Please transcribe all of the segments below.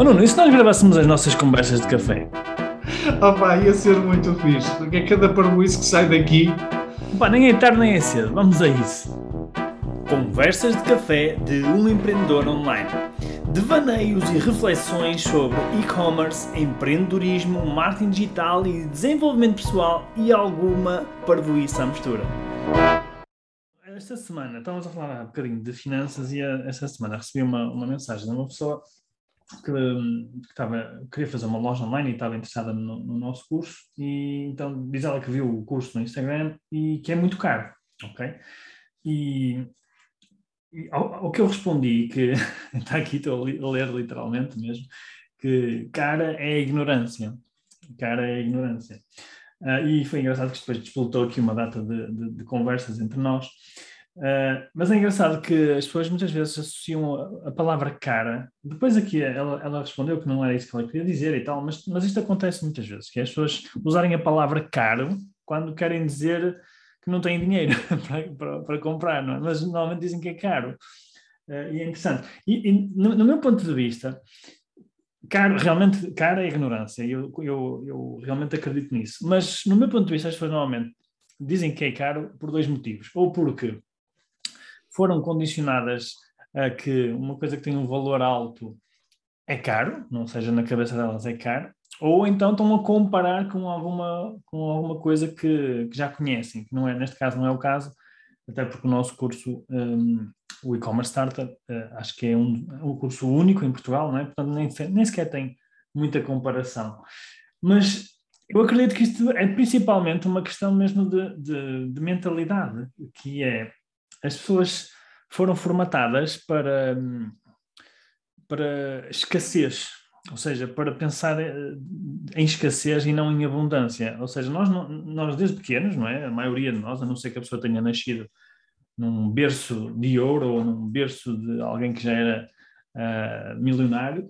Oh Nuno, e se nós gravássemos as nossas conversas de café? Opa, ia ser muito fixe, porque é cada parboice que sai daqui. Pá, nem é tarde nem é cedo, vamos a isso. Conversas de café de um empreendedor online. Devaneios e reflexões sobre e-commerce, empreendedorismo, marketing digital e desenvolvimento pessoal e alguma parvoíça à mistura. Esta semana, estávamos a falar um bocadinho de finanças e eh, esta semana recebi uma, uma mensagem de uma pessoa que, hum, que estava, queria fazer uma loja online e estava interessada no, no, nosso curso e então diz ela que viu o curso no Instagram e que é muito caro, ok? E, e ao, ao, que eu respondi, que está aqui, estou a ler literalmente mesmo, que cara é ignorância, cara é ignorância. Uh, e foi engraçado que depois despoltou aqui uma data de, de, de conversas entre nós Uh, mas é engraçado que as pessoas muitas vezes associam a, a, palavra cara. Depois aqui ela, ela respondeu que não era isso que ela queria dizer e tal, mas, mas isto acontece muitas vezes, que é as pessoas usarem a palavra caro quando querem dizer que não têm dinheiro para, para, para, comprar, não é? mas normalmente dizem que é caro. Uh, e é interessante. E, e no, no, meu ponto de vista, caro, realmente, caro é ignorância, eu, eu, eu realmente acredito nisso. Mas no meu ponto de vista, as pessoas normalmente dizem que é caro por dois motivos. Ou porque foram condicionadas a que uma coisa que tem um valor alto é caro, não seja na cabeça delas é caro, ou então estão a comparar com alguma, com alguma coisa que, que já conhecem, que não é, neste caso não é o caso, até porque o nosso curso, um, o e-commerce startup, uh, acho que é um, um curso único em Portugal, não é? Portanto, nem, nem sequer tem muita comparação. Mas eu acredito que isto é principalmente uma questão mesmo de, de, de mentalidade, que é as pessoas foram formatadas para, para escassez, ou seja, para pensar eh, em escassez e não em abundância. Ou seja, nós, nós desde pequenos, não é? A maioria de nós, a não ser que a pessoa tenha nascido num berço de ouro ou num berço de alguém que já era uh, milionário,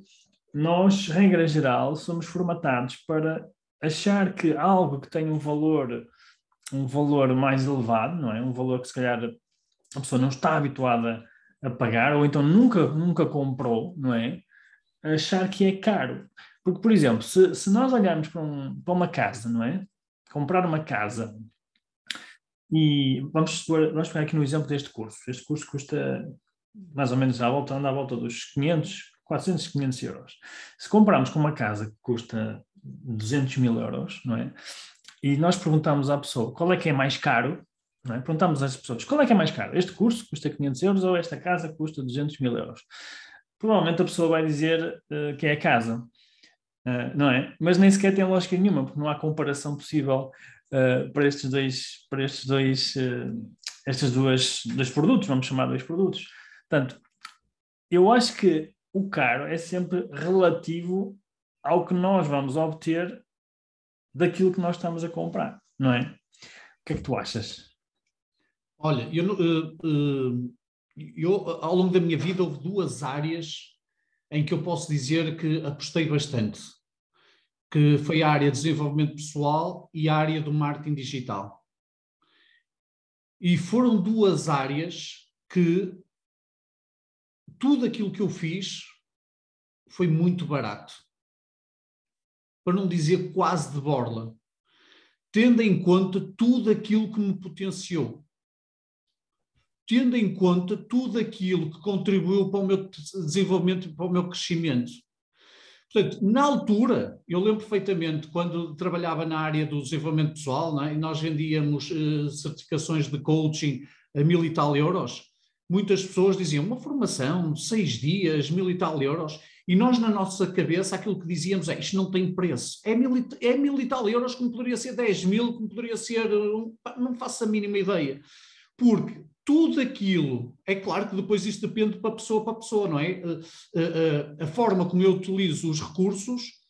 nós, regra geral, somos formatados para achar que algo que tem um valor um valor mais elevado, não é? Um valor que se calhar a pessoa não está habituada a pagar, ou então nunca, nunca comprou, não é? Achar que é caro. Porque, por exemplo, se, se nós olharmos para, um, para uma casa, não é? Comprar uma casa, e vamos, vamos pegar aqui no exemplo deste curso. Este curso custa mais ou menos à volta, anda à volta dos 500, 400, 500 euros. Se comprarmos com uma casa que custa 200 mil euros, não é? E nós perguntamos à pessoa qual é que é mais caro, é? Perguntamos às pessoas, qual é que é mais caro? Este curso custa 500 euros ou esta casa custa 200 mil euros? Provavelmente a pessoa vai dizer uh, que é a casa, uh, não é? Mas nem sequer tem lógica nenhuma, porque não há comparação possível uh, para estes dois, para estes dois, estes duas, dois produtos, vamos chamar dois produtos. Portanto, eu acho que o caro é sempre relativo ao que nós vamos obter daquilo que nós estamos a comprar, não é? O que é que tu achas? Olha, eu, eh, eh, eu, ao longo da minha vida houve duas áreas em que eu posso dizer que apostei bastante, que foi a área de desenvolvimento pessoal e a área do marketing digital. E foram duas áreas que tudo aquilo que eu fiz foi muito barato. Para não dizer quase de borla. Tendo em conta tudo aquilo que me potenciou tendo em conta tudo aquilo que contribuiu para o meu desenvolvimento, para o meu crescimento. Portanto, na altura, eu lembro perfeitamente quando trabalhava na área do desenvolvimento pessoal, é? e nós vendíamos uh, certificações de coaching a mil e tal euros, muitas pessoas diziam uma formação, seis dias, mil e tal euros, e nós na nossa cabeça aquilo que dizíamos é isto não tem preço, é mil, é mil e tal euros como poderia ser 10 mil, como poderia ser, não faço a mínima ideia, porque tudo aquilo, é claro que depois isto depende para pessoa para pessoa, não é? A, eh, a, eh, eh, a forma como eu utilizo os recursos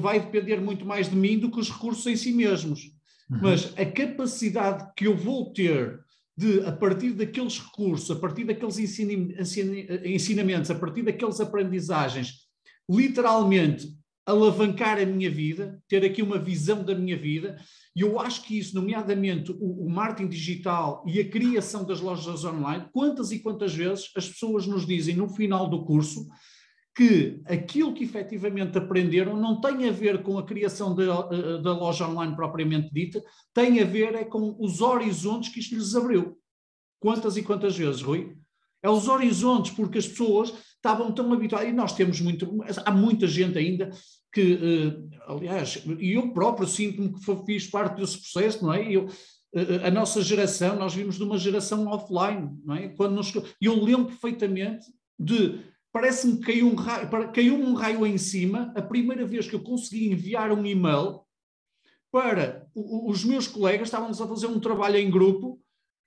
vai depender muito mais de mim do que os recursos em si mesmos. Uhum. Mas a capacidade que eu vou ter de, a partir daqueles recursos, a partir daqueles ensinamentos, a partir daquelas aprendizagens, literalmente alavancar a minha vida, ter aqui uma visão da minha vida, e eu acho que isso, nomeadamente o, o, marketing digital e a criação das lojas online, quantas e quantas vezes as pessoas nos dizem no final do curso que aquilo que efetivamente aprenderam não tem a ver com a criação da, da loja online propriamente dita, tem a ver é com os horizontes que isto lhes abriu. Quantas e quantas vezes, Rui? É os horizontes, porque as pessoas estavam tão habituadas, e nós temos muito, há muita gente ainda que, eh, aliás, e eu próprio sinto-me que fiz parte desse processo, não é? Eu, eh, a nossa geração, nós vimos de uma geração offline, não é? Quando nos, eu lembro perfeitamente de, parece-me que caiu um, raio, caiu um raio em cima, a primeira vez que eu consegui enviar um e-mail para os meus colegas, estávamos a fazer um trabalho em grupo,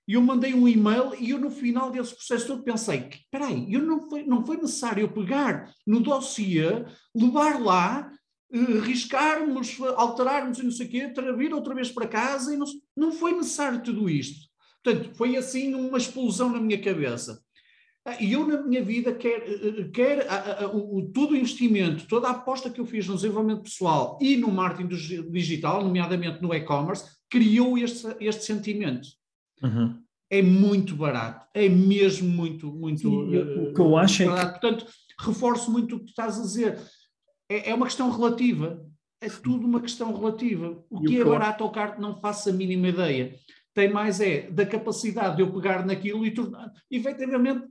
e eu mandei um e-mail e eu no final desse processo todo pensei, espera aí, eu não foi, não foi necessário eu pegar no dossiê, levar lá, uh, riscarmos, alterarmos e não sei o quê, vir outra vez para casa e não, não foi necessário tudo isto. Portanto, foi assim uma explosão na minha cabeça. Ah, e eu, na minha vida, quer, eh, eh, quer a, a, o, todo o investimento, toda a aposta que eu fiz no desenvolvimento pessoal e no marketing digital, nomeadamente no e-commerce, criou este, este sentimento. Uhum. É muito barato, é mesmo muito, muito. Sim, eu, o que eu acho barato. é que. Portanto, reforço muito o que estás a dizer. É, é uma questão relativa. É tudo uma questão relativa. O que, que é barato ou caro não faço a mínima ideia. Tem mais é da capacidade de eu pegar naquilo e tornar. Efetivamente,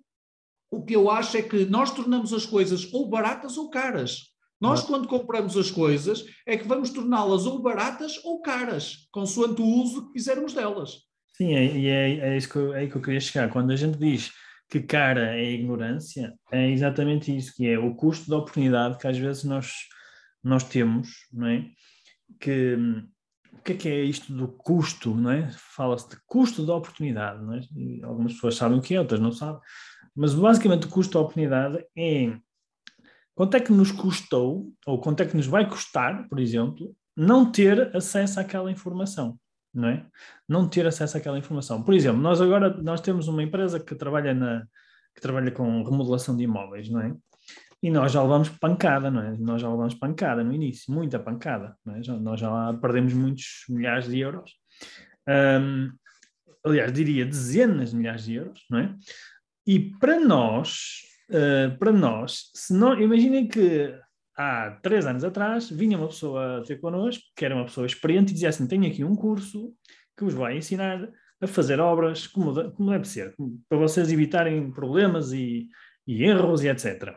o que eu acho é que nós tornamos as coisas ou baratas ou caras. Nós, quando compramos as coisas, é que vamos torná-las ou baratas ou caras, consoante o uso que fizermos delas. Sim, é, e é, é, isso que eu, é que eu queria chegar. Quando a gente diz que cara é ignorância, é exatamente isso, que é o custo da oportunidade que às vezes nós, nós temos, não é? Que, o que é que é isto do custo, não é? Fala-se de custo da oportunidade, não é? E algumas pessoas sabem o que é, outras não sabem. Mas basicamente o custo da oportunidade é quanto é que nos custou, ou quanto é que nos vai custar, por exemplo, não ter acesso àquela informação não é? Não ter acesso àquela informação. Por exemplo, nós agora nós temos uma empresa que trabalha na que trabalha com remodelação de imóveis, não é? E nós já levamos pancada, não é? Nós já levamos pancada no início, muita pancada, não é? Já, nós já perdemos muitos milhares de euros. Um, aliás, diria dezenas de milhares de euros, não é? E para nós, uh, para nós, se não, imaginem que há três anos atrás, vinha uma pessoa ter connosco, que era uma pessoa experiente, e dizia assim: Tenho aqui um curso que vos vai ensinar a fazer obras como, como deve ser, para vocês evitarem problemas e, e erros e etc.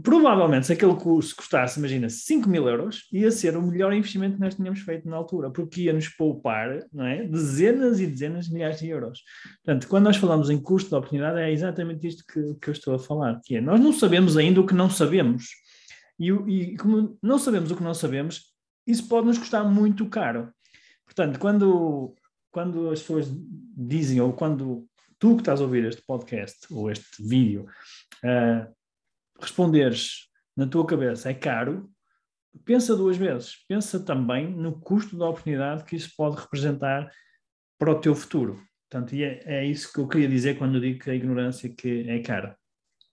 Provavelmente, se aquele curso custasse, imagina, 5 mil euros, ia ser o melhor investimento que nós tínhamos feito na altura, porque ia nos poupar não é? dezenas e dezenas de milhares de euros. Portanto, quando nós falamos em custo de oportunidade, é exatamente isto que, que eu estou a falar, que é, nós não sabemos ainda o que não sabemos. E, e como não sabemos o que não sabemos, isso pode nos custar muito caro. Portanto, quando, quando as pessoas dizem, ou quando tu que estás a ouvir este podcast, ou este vídeo, uh, responderes na tua cabeça é caro, pensa duas vezes. Pensa também no custo da oportunidade que isso pode representar para o teu futuro. Portanto, é, é isso que eu queria dizer quando eu digo que a ignorância que é cara.